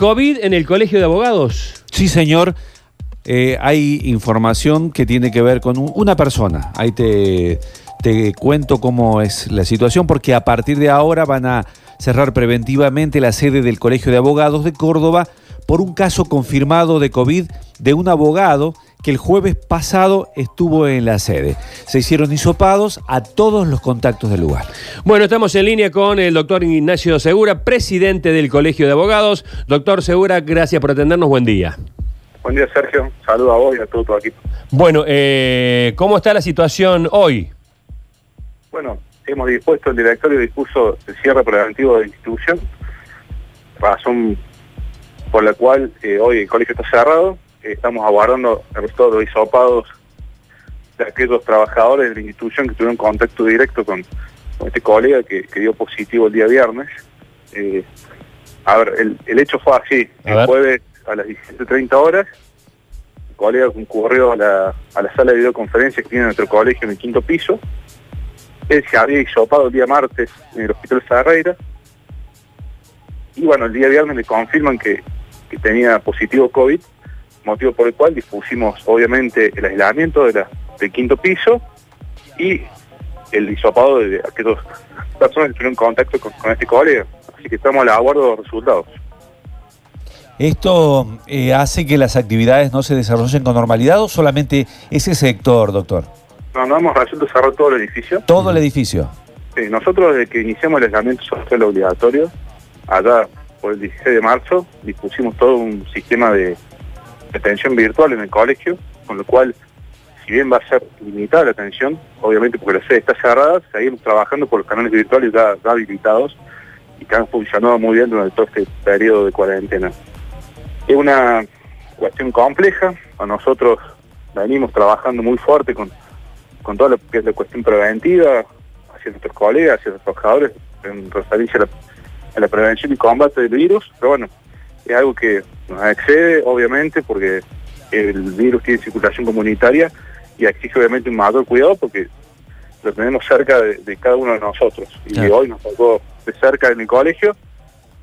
COVID en el Colegio de Abogados. Sí, señor. Eh, hay información que tiene que ver con un- una persona. Ahí te, te cuento cómo es la situación, porque a partir de ahora van a cerrar preventivamente la sede del Colegio de Abogados de Córdoba por un caso confirmado de COVID de un abogado que el jueves pasado estuvo en la sede. Se hicieron hisopados a todos los contactos del lugar. Bueno, estamos en línea con el doctor Ignacio Segura, presidente del Colegio de Abogados. Doctor Segura, gracias por atendernos. Buen día. Buen día, Sergio. Saludos a vos y a todo tu equipo. Bueno, eh, ¿cómo está la situación hoy? Bueno, hemos dispuesto, el directorio dispuso el cierre preventivo de la institución, razón por la cual eh, hoy el colegio está cerrado. Estamos aguardando el resultado de los hisopados de aquellos trabajadores de la institución que tuvieron contacto directo con, con este colega que, que dio positivo el día viernes. Eh, a ver, el, el hecho fue así. A El ver. jueves a las 17.30 horas el colega concurrió a la, a la sala de videoconferencia que tiene nuestro colegio en el quinto piso. Él se había hisopado el día martes en el hospital Ferreira. Y bueno, el día viernes le confirman que, que tenía positivo COVID, motivo por el cual dispusimos obviamente el aislamiento de la, del quinto piso y el hisopado de aquellas personas que tuvieron contacto con, con este colega. Así que estamos a la guarda de los resultados. ¿Esto eh, hace que las actividades no se desarrollen con normalidad o solamente ese sector, doctor? No, no hemos resuelto cerrar todo el edificio. Todo el edificio. Sí, nosotros desde que iniciamos el aislamiento social obligatorio, allá por el 16 de marzo, dispusimos todo un sistema de atención virtual en el colegio, con lo cual, si bien va a ser limitada la atención, obviamente porque la sede está cerrada, seguimos trabajando por los canales virtuales ya, ya habilitados y que han funcionado muy bien durante todo este periodo de cuarentena. Es una cuestión compleja, nosotros venimos trabajando muy fuerte con, con toda lo que es la cuestión preventiva, hacia nuestros colegas, hacia los trabajadores, en referencia a la, a la prevención y combate del virus, pero bueno, es algo que nos excede, obviamente, porque el virus tiene circulación comunitaria y exige obviamente un mayor cuidado porque lo tenemos cerca de, de cada uno de nosotros. Y Claro. hoy nos tocó de cerca en el colegio.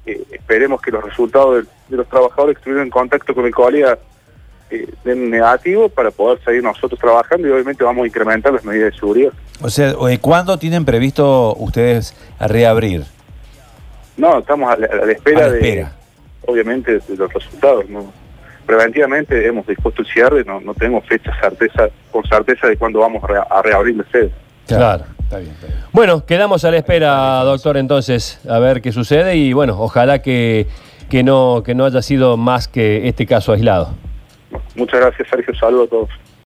Eh, esperemos que los resultados de, de los trabajadores que estuvieron en contacto con el colega eh, den negativo para poder seguir nosotros trabajando y obviamente vamos a incrementar las medidas de seguridad. O sea, eh, ¿cuándo tienen previsto ustedes reabrir? No, estamos a la, a la espera, A la espera. Obviamente de los resultados. ¿no? Preventivamente hemos dispuesto el cierre, no, no tenemos fecha certeza, con certeza de cuándo vamos a, re- a reabrir la sede. Claro. Está bien, está bien. Bueno, quedamos a la espera, doctor, entonces, a ver qué sucede y bueno, ojalá que, que, no, que no haya sido más que este caso aislado. Muchas gracias, Sergio. Saludos a todos.